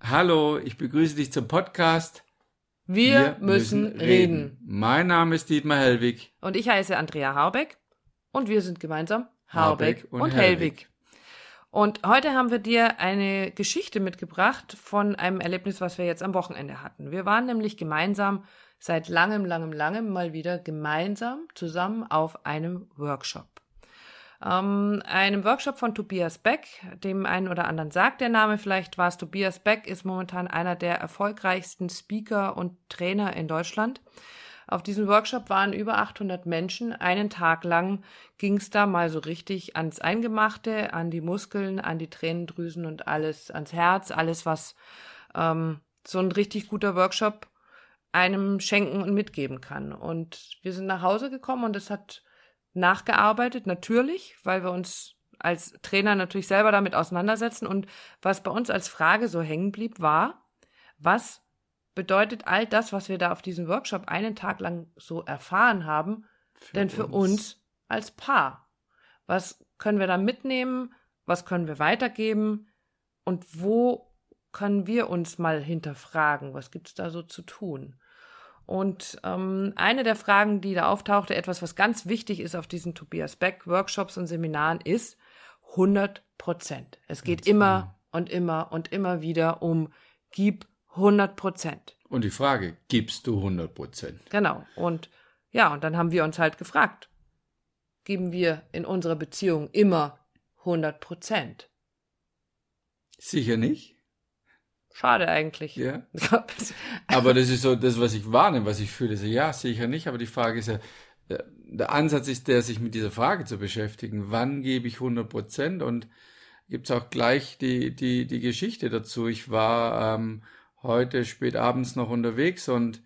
Hallo, ich begrüße dich zum Podcast. Wir, müssen, reden. Mein Name ist Dietmar Hellwig. Und ich heiße Andrea Harbeck. Und wir sind gemeinsam Harbeck, Harbeck und und, Hellwig. Hellwig. Und heute haben wir dir eine Geschichte mitgebracht von einem Erlebnis, was wir jetzt am Wochenende hatten. Wir waren nämlich gemeinsam seit langem, langem, langem mal wieder gemeinsam zusammen auf einem Workshop. Ähm, einem Workshop von Tobias Beck, dem einen oder anderen sagt der Name vielleicht was. Tobias Beck ist momentan einer der erfolgreichsten Speaker und Trainer in Deutschland. Auf diesem Workshop waren über 800 Menschen. Einen Tag lang ging es da mal so richtig ans Eingemachte, an die Muskeln, an die Tränendrüsen und alles, ans Herz, alles, was ähm, so ein richtig guter Workshop einem schenken und mitgeben kann. Und wir sind nach Hause gekommen und es hat nachgearbeitet, natürlich, weil wir uns als Trainer natürlich selber damit auseinandersetzen. Und was bei uns als Frage so hängen blieb, war, was bedeutet all das, was wir da auf diesem Workshop einen Tag lang so erfahren haben, denn für uns als Paar? Was können wir da mitnehmen? Was können wir weitergeben? Und wo können wir uns mal hinterfragen? Was gibt's da so zu tun? Und ähm, eine der Fragen, die da auftauchte, etwas, was ganz wichtig ist auf diesen Tobias Beck Workshops und Seminaren, ist 100 Prozent. Es geht Ganz immer genau. und immer und immer wieder um gib 100 Prozent. Und die Frage, gibst du 100 Prozent? Genau. Und ja, und dann haben wir uns halt gefragt, geben wir in unserer Beziehung immer 100 Prozent? Sicher nicht. Schade eigentlich. Ja. Aber das ist so das, was ich wahrnehme, was ich fühle. So, ja, sicher nicht. Aber die Frage ist ja, äh, der Ansatz ist der, sich mit dieser Frage zu beschäftigen. Wann gebe ich 100 Prozent? Und gibt's auch gleich die, die, die Geschichte dazu. Ich war ähm, heute spät abends noch unterwegs und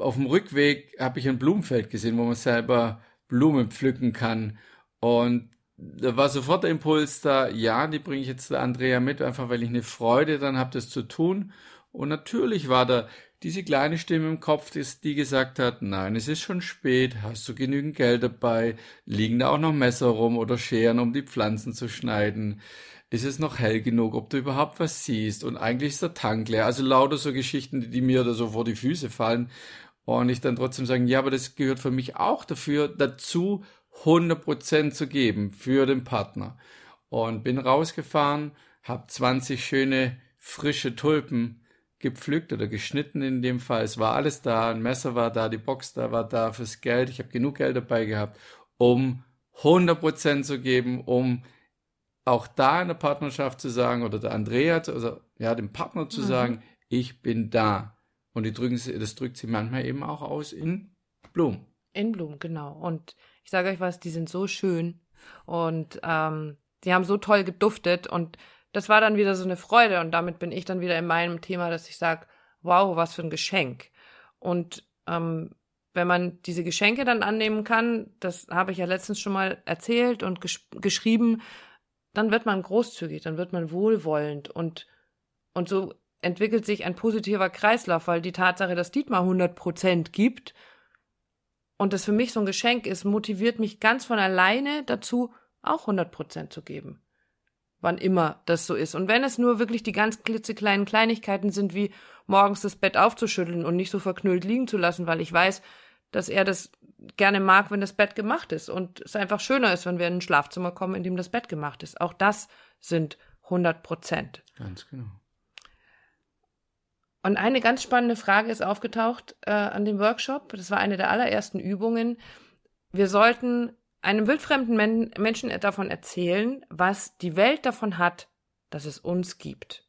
auf dem Rückweg habe ich ein Blumenfeld gesehen, wo man selber Blumen pflücken kann. Und da war sofort der Impuls da, ja, die bringe ich jetzt der Andrea mit, einfach weil ich eine Freude dann habe, das zu tun. Und natürlich war da diese kleine Stimme im Kopf, die, gesagt hat, nein, es ist schon spät, hast du genügend Geld dabei, liegen da auch noch Messer rum oder Scheren, um die Pflanzen zu schneiden, ist es noch hell genug, ob du überhaupt was siehst und eigentlich ist der Tank leer. Also lauter so Geschichten, die, die mir da so vor die Füße fallen und ich dann trotzdem sagen, ja, aber das gehört für mich auch dafür dazu, 100% zu geben für den Partner. Und bin rausgefahren, habe 20 schöne frische Tulpen gepflückt oder geschnitten in dem Fall. Es war alles da, ein Messer war da, die Box da war da fürs Geld. Ich habe genug Geld dabei gehabt, um 100% zu geben, um auch da in der Partnerschaft zu sagen oder der Andrea, also ja, dem Partner zu Mhm. sagen, ich bin da. Und die drücken, das drückt sie manchmal eben auch aus in Blumen. In Blumen, genau. Und ich sage euch was, die sind so schön und ähm, die haben so toll geduftet und das war dann wieder so eine Freude und damit bin ich dann wieder in meinem Thema, dass ich sage, wow, was für ein Geschenk. Und ähm, wenn man diese Geschenke dann annehmen kann, das habe ich ja letztens schon mal erzählt und gesch geschrieben, dann wird man großzügig, dann wird man wohlwollend und und so entwickelt sich ein positiver Kreislauf, weil die Tatsache, dass Dietmar 100 Prozent gibt, und das für mich so ein Geschenk ist, motiviert mich ganz von alleine dazu, auch 100 Prozent zu geben. Wann immer das so ist. Und wenn es nur wirklich die ganz klitzekleinen Kleinigkeiten sind, wie morgens das Bett aufzuschütteln und nicht so verknüllt liegen zu lassen, weil ich weiß, dass er das gerne mag, wenn das Bett gemacht ist und es einfach schöner ist, wenn wir in ein Schlafzimmer kommen, in dem das Bett gemacht ist. Auch das sind 100 Prozent. Ganz genau. Und eine ganz spannende Frage ist aufgetaucht äh, an dem Workshop. Das war eine der allerersten Übungen. Wir sollten einem wildfremden Men Menschen davon erzählen, was die Welt davon hat, dass es uns gibt.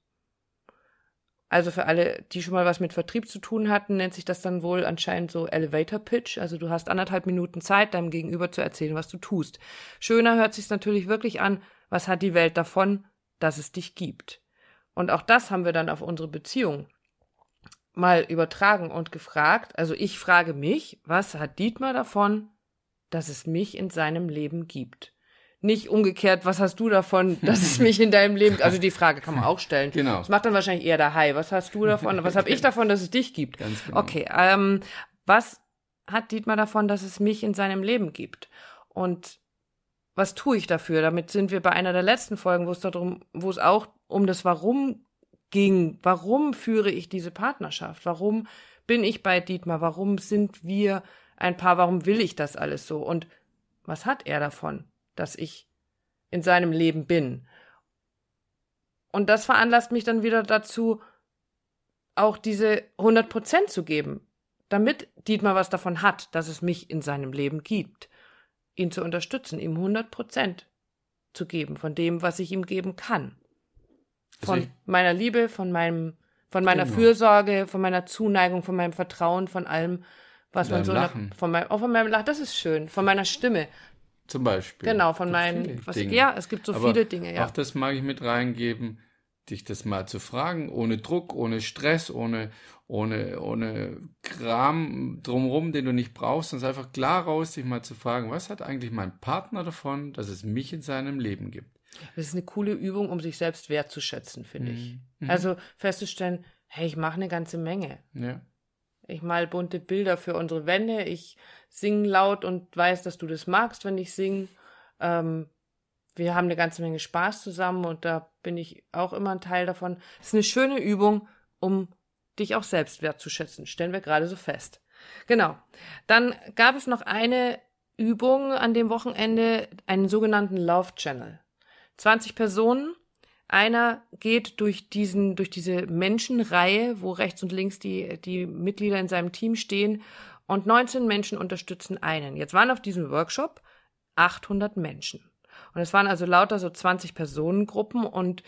Also für alle, die schon mal was mit Vertrieb zu tun hatten, nennt sich das dann wohl anscheinend so Elevator Pitch. Also du hast anderthalb Minuten Zeit, deinem Gegenüber zu erzählen, was du tust. Schöner hört sich natürlich wirklich an, was hat die Welt davon, dass es dich gibt. Und auch das haben wir dann auf unsere Beziehung mal übertragen und gefragt. Also ich frage mich, was hat Dietmar davon, dass es mich in seinem Leben gibt? Nicht umgekehrt, was hast du davon, dass es mich in deinem Leben gibt? Also die Frage kann man auch stellen. Genau. Das macht dann wahrscheinlich eher der Hai. Was hast du davon? Was habe ich davon, dass es dich gibt? Ganz genau. Okay, ähm, was hat Dietmar davon, dass es mich in seinem Leben gibt? Und was tue ich dafür? Damit sind wir bei einer der letzten Folgen, wo es darum, wo es auch um das Warum ging. Warum führe ich diese Partnerschaft? Warum bin ich bei Dietmar? Warum sind wir ein Paar? Warum will ich das alles so? Und was hat er davon, dass ich in seinem Leben bin? Und das veranlasst mich dann wieder dazu, auch diese 100 Prozent zu geben, damit Dietmar was davon hat, dass es mich in seinem Leben gibt. Ihn zu unterstützen, ihm 100 Prozent zu geben von dem, was ich ihm geben kann. Von meiner Liebe, von meinem, von meiner genau. Fürsorge, von meiner Zuneigung, von meinem Vertrauen, von allem, was man so, Lachen. Der, von meinem, auch von meinem Lachen, das ist schön, von meiner Stimme. Zum Beispiel. Genau, von meinen, was, ja, es gibt so Aber viele Dinge, ja. Auch das mag ich mit reingeben, dich das mal zu fragen, ohne Druck, ohne Stress, ohne, ohne, ohne Kram drumherum, den du nicht brauchst, sondern einfach klar raus, dich mal zu fragen, was hat eigentlich mein Partner davon, dass es mich in seinem Leben gibt? Das ist eine coole Übung, um sich selbst wertzuschätzen, finde mhm. ich. Mhm. Also festzustellen, hey, ich mache eine ganze Menge. Ja. Ich mal bunte Bilder für unsere Wände, ich singe laut und weiß, dass du das magst, wenn ich singe. Ähm, wir haben eine ganze Menge Spaß zusammen und da bin ich auch immer ein Teil davon. Das ist eine schöne Übung, um dich auch selbst wertzuschätzen. Stellen wir gerade so fest. Genau. Dann gab es noch eine Übung an dem Wochenende, einen sogenannten Love Channel. 20 Personen. Einer geht durch diesen, durch diese Menschenreihe, wo rechts und links die, die Mitglieder in seinem Team stehen und 19 Menschen unterstützen einen. Jetzt waren auf diesem Workshop 800 Menschen. Und es waren also lauter so 20 Personengruppen und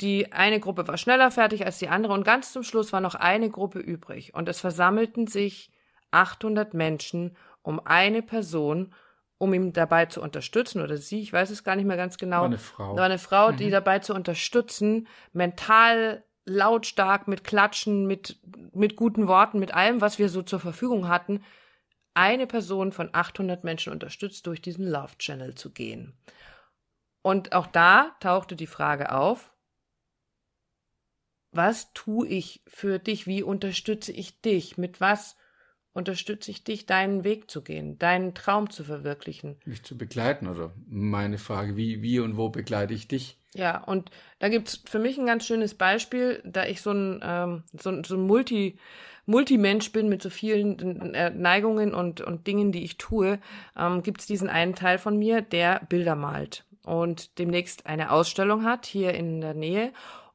die eine Gruppe war schneller fertig als die andere und ganz zum Schluss war noch eine Gruppe übrig und es versammelten sich 800 Menschen um eine Person, um ihm dabei zu unterstützen oder sie, ich weiß es gar nicht mehr ganz genau. War eine Frau. War eine Frau, mhm. die dabei zu unterstützen, mental lautstark mit Klatschen, mit, mit guten Worten, mit allem, was wir so zur Verfügung hatten, eine Person von 800 Menschen unterstützt, durch diesen Love Channel zu gehen. Und auch da tauchte die Frage auf, was tue ich für dich? Wie unterstütze ich dich? Mit was unterstütze ich dich, deinen Weg zu gehen, deinen Traum zu verwirklichen? Mich zu begleiten oder meine Frage, wie, wie und wo begleite ich dich? Ja, und da gibt's für mich ein ganz schönes Beispiel, da ich so ein, ähm, so, so ein Multi, Multimensch bin mit so vielen äh, Neigungen und, und Dingen, die ich tue, ähm, gibt es diesen einen Teil von mir, der Bilder malt und demnächst eine Ausstellung hat hier in der Nähe.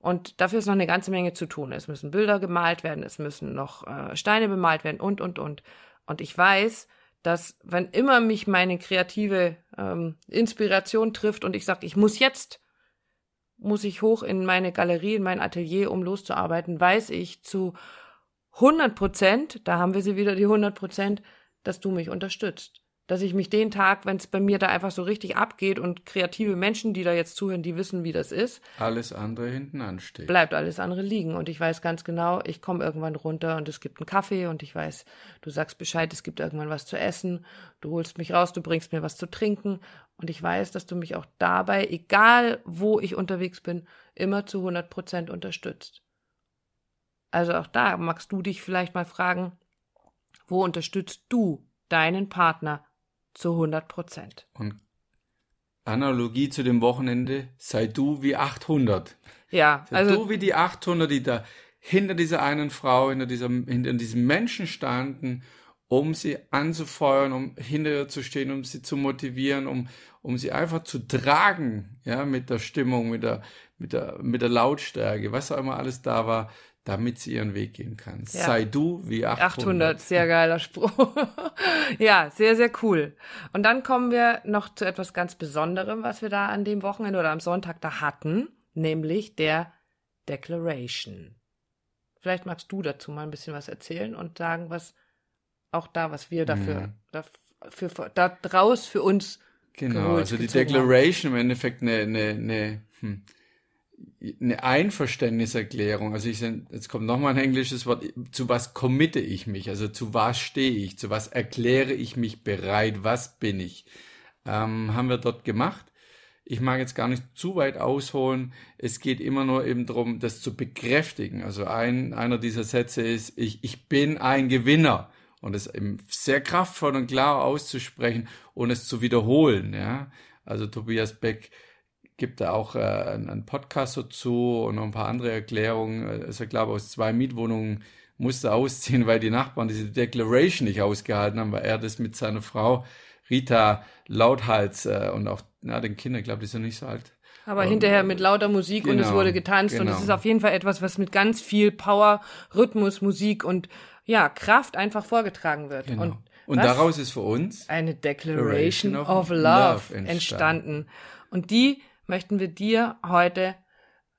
Und dafür ist noch eine ganze Menge zu tun. Es müssen Bilder gemalt werden, es müssen noch äh, Steine bemalt werden und, und, und. Und ich weiß, dass wenn immer mich meine kreative ähm, Inspiration trifft und ich sage, ich muss jetzt, muss ich hoch in meine Galerie, in mein Atelier, um loszuarbeiten, weiß ich zu 100 Prozent, da haben wir sie wieder, die 100 Prozent, dass du mich unterstützt. Dass ich mich den Tag, wenn es bei mir da einfach so richtig abgeht und kreative Menschen, die da jetzt zuhören, die wissen, wie das ist. Alles andere hinten ansteht. Bleibt alles andere liegen. Und ich weiß ganz genau, ich komme irgendwann runter und es gibt einen Kaffee und ich weiß, du sagst Bescheid, es gibt irgendwann was zu essen, du holst mich raus, du bringst mir was zu trinken. Und ich weiß, dass du mich auch dabei, egal wo ich unterwegs bin, immer zu 100 Prozent unterstützt. Also auch da magst du dich vielleicht mal fragen, wo unterstützt du deinen Partner zu 100 Prozent? Und Analogie zu dem Wochenende, sei du wie 800. Ja, sei also du wie die 800, die da hinter dieser einen Frau, hinter diesem, hinter diesem Menschen standen, um sie anzufeuern, um hinter ihr zu stehen, um sie zu motivieren, um, um sie einfach zu tragen, ja, mit der Stimmung, mit der, mit der, mit der Lautstärke, was auch immer alles da war, damit sie ihren Weg gehen kann. Ja. Sei du wie 800. 800, sehr geiler Spruch. ja, sehr, sehr cool. Und dann kommen wir noch zu etwas ganz Besonderem, was wir da an dem Wochenende oder am Sonntag da hatten, nämlich der Declaration. Vielleicht magst du dazu mal ein bisschen was erzählen und sagen, was auch da, was wir dafür, mhm. dafür da draus für uns Genau, also die Declaration haben. im Endeffekt eine, eine, eine hm, eine Einverständniserklärung, also ich, jetzt kommt nochmal ein englisches Wort, zu was committe ich mich, also zu was stehe ich, zu was erkläre ich mich bereit, was bin ich, ähm, haben wir dort gemacht. Ich mag jetzt gar nicht zu weit ausholen, es geht immer nur eben darum, das zu bekräftigen. Also ein, einer dieser Sätze ist, ich, ich bin ein Gewinner und es eben sehr kraftvoll und klar auszusprechen und es zu wiederholen, ja. Also Tobias Beck gibt da auch äh, einen Podcast dazu und noch ein paar andere Erklärungen. Also ich glaube, aus zwei Mietwohnungen musste ausziehen, weil die Nachbarn diese Declaration nicht ausgehalten haben, weil er das mit seiner Frau Rita Lauthals äh, und auch na, den Kindern, glaube ich, die sind nicht so alt. Aber und, hinterher mit lauter Musik genau, und es genau, wurde getanzt genau. und es genau. ist auf jeden Fall etwas, was mit ganz viel Power, Rhythmus, Musik und ja, Kraft einfach vorgetragen wird. Genau. Und, und daraus ist für uns eine Declaration, Declaration of, of, Love, Love entstanden. entstanden. Und die möchten wir dir heute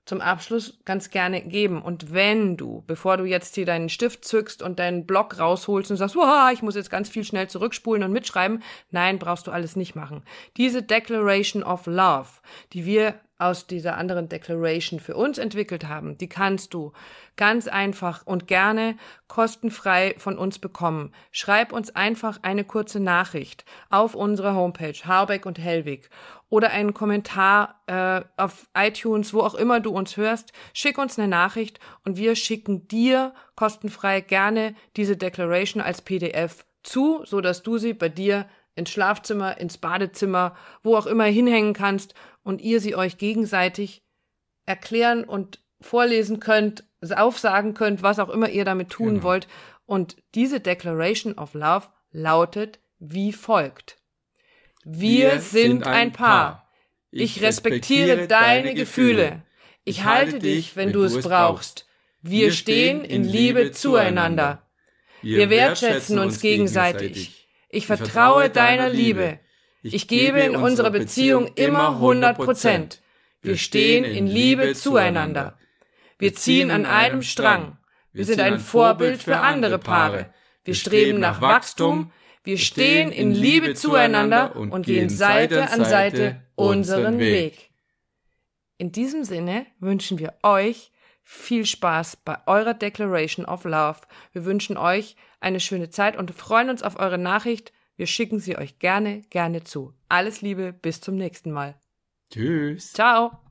zum Abschluss ganz gerne geben. Und wenn du, bevor du jetzt hier deinen Stift zückst und deinen Block rausholst und sagst, ich muss jetzt ganz viel schnell zurückspulen und mitschreiben, nein, brauchst du alles nicht machen. Diese Declaration of Love, die wir aus dieser anderen Declaration für uns entwickelt haben, die kannst du ganz einfach und gerne kostenfrei von uns bekommen. Schreib uns einfach eine kurze Nachricht auf unserer Homepage Harbeck und Hellwig oder einen Kommentar äh, auf iTunes, wo auch immer du uns hörst. Schick uns eine Nachricht und wir schicken dir kostenfrei gerne diese Declaration als PDF zu, so dass du sie bei dir ins Schlafzimmer, ins Badezimmer, wo auch immer hinhängen kannst und ihr sie euch gegenseitig erklären und vorlesen könnt, aufsagen könnt, was auch immer ihr damit tun genau. wollt. Und diese Declaration of Love lautet wie folgt. Wir, Wir sind ein Paar. Ich respektiere deine Gefühle. Ich halte dich, wenn du es brauchst. Wir stehen in Liebe zueinander. Wir wertschätzen uns gegenseitig. Ich vertraue deiner Liebe. Ich gebe in unserer Beziehung immer 100 Prozent. Wir stehen in Liebe zueinander. Wir ziehen an einem Strang. Wir sind ein Vorbild für andere Paare. Wir streben nach Wachstum. Wir stehen in Liebe zueinander und gehen Seite an Seite unseren Weg. In diesem Sinne wünschen wir euch viel Spaß bei eurer Declaration of Love. Wir wünschen euch eine schöne Zeit und freuen uns auf eure Nachricht. Wir schicken sie euch gerne, gerne zu. Alles Liebe, bis zum nächsten Mal. Tschüss. Ciao.